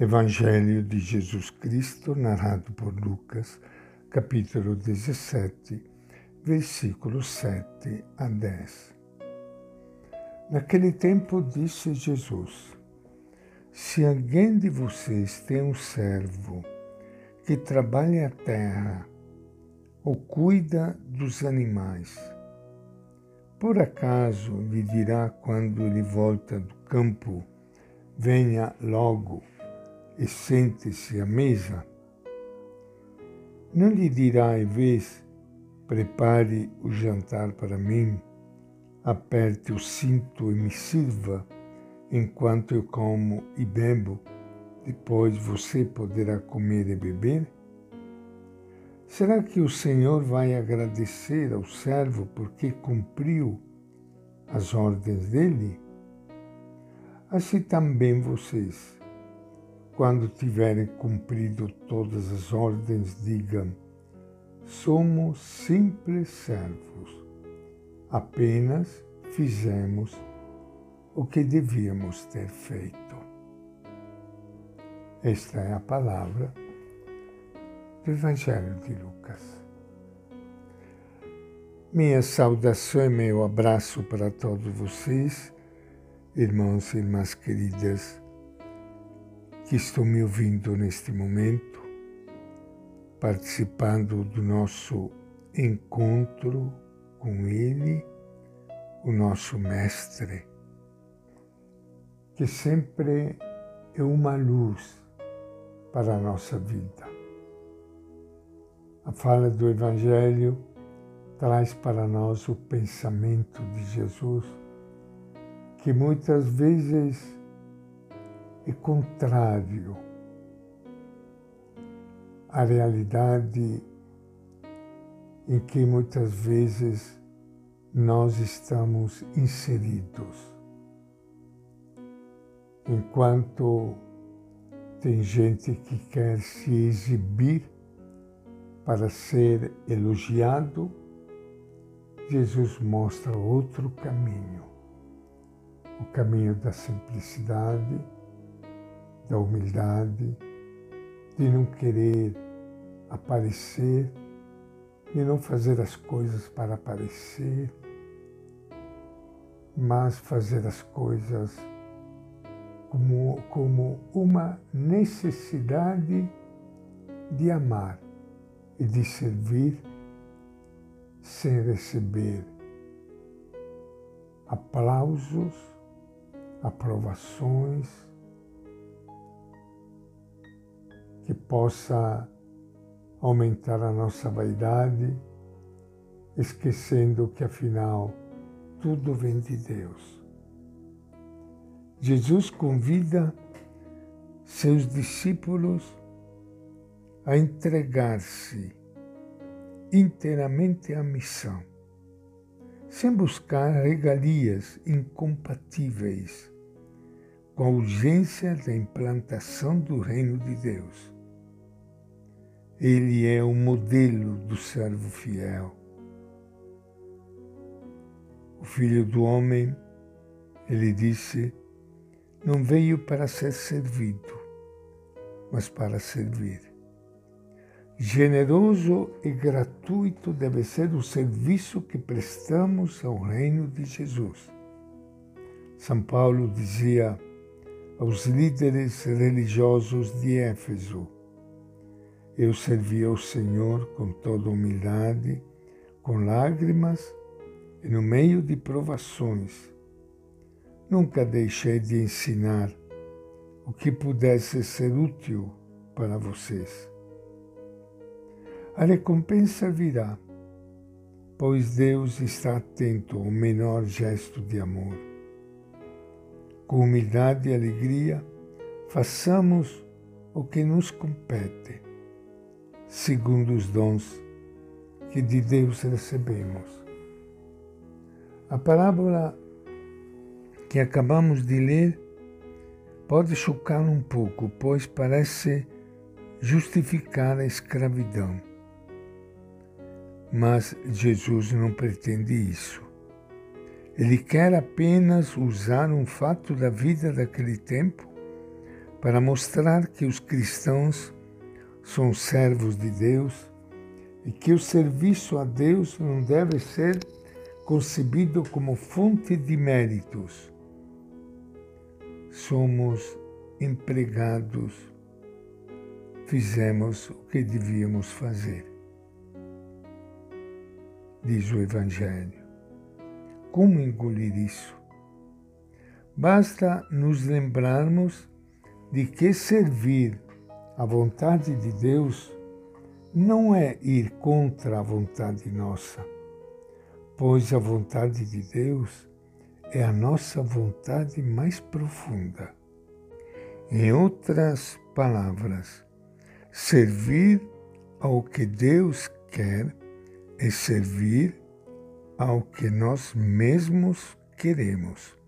Evangelho de Jesus Cristo, narrado por Lucas, capítulo 17, versículos 7 a 10. Naquele tempo disse Jesus: Se alguém de vocês tem um servo que trabalha a terra ou cuida dos animais, por acaso lhe dirá quando ele volta do campo: Venha logo e sente-se à mesa, não lhe dirá em vez, prepare o jantar para mim, aperte o cinto e me sirva, enquanto eu como e bebo, depois você poderá comer e beber? Será que o Senhor vai agradecer ao servo porque cumpriu as ordens dele? Assim também vocês quando tiverem cumprido todas as ordens, digam: somos simples servos, apenas fizemos o que devíamos ter feito. Esta é a palavra do Evangelho de Lucas. Minha saudação e meu abraço para todos vocês, irmãos e irmãs queridas que estão me ouvindo neste momento, participando do nosso encontro com Ele, o nosso Mestre, que sempre é uma luz para a nossa vida. A fala do Evangelho traz para nós o pensamento de Jesus, que muitas vezes e contrário à realidade em que muitas vezes nós estamos inseridos. Enquanto tem gente que quer se exibir para ser elogiado, Jesus mostra outro caminho, o caminho da simplicidade da humildade, de não querer aparecer, de não fazer as coisas para aparecer, mas fazer as coisas como, como uma necessidade de amar e de servir sem receber aplausos, aprovações, possa aumentar a nossa vaidade, esquecendo que afinal tudo vem de Deus. Jesus convida seus discípulos a entregar-se inteiramente à missão, sem buscar regalias incompatíveis com a urgência da implantação do reino de Deus. Ele é o modelo do servo fiel. O filho do homem, ele disse, não veio para ser servido, mas para servir. Generoso e gratuito deve ser o serviço que prestamos ao reino de Jesus. São Paulo dizia aos líderes religiosos de Éfeso, eu servi ao Senhor com toda humildade, com lágrimas e no meio de provações. Nunca deixei de ensinar o que pudesse ser útil para vocês. A recompensa virá, pois Deus está atento ao menor gesto de amor. Com humildade e alegria, façamos o que nos compete segundo os dons que de Deus recebemos. A parábola que acabamos de ler pode chocar um pouco, pois parece justificar a escravidão. Mas Jesus não pretende isso. Ele quer apenas usar um fato da vida daquele tempo para mostrar que os cristãos são servos de Deus e que o serviço a Deus não deve ser concebido como fonte de méritos. Somos empregados, fizemos o que devíamos fazer. Diz o Evangelho. Como engolir isso? Basta nos lembrarmos de que servir a vontade de Deus não é ir contra a vontade nossa, pois a vontade de Deus é a nossa vontade mais profunda. Em outras palavras, servir ao que Deus quer é servir ao que nós mesmos queremos.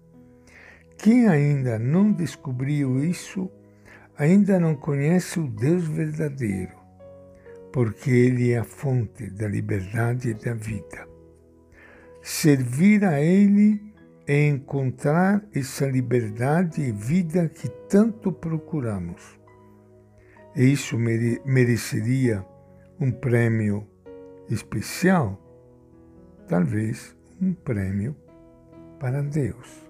Quem ainda não descobriu isso, ainda não conhece o Deus verdadeiro, porque Ele é a fonte da liberdade e da vida. Servir a Ele é encontrar essa liberdade e vida que tanto procuramos. E isso mereceria um prêmio especial, talvez um prêmio para Deus.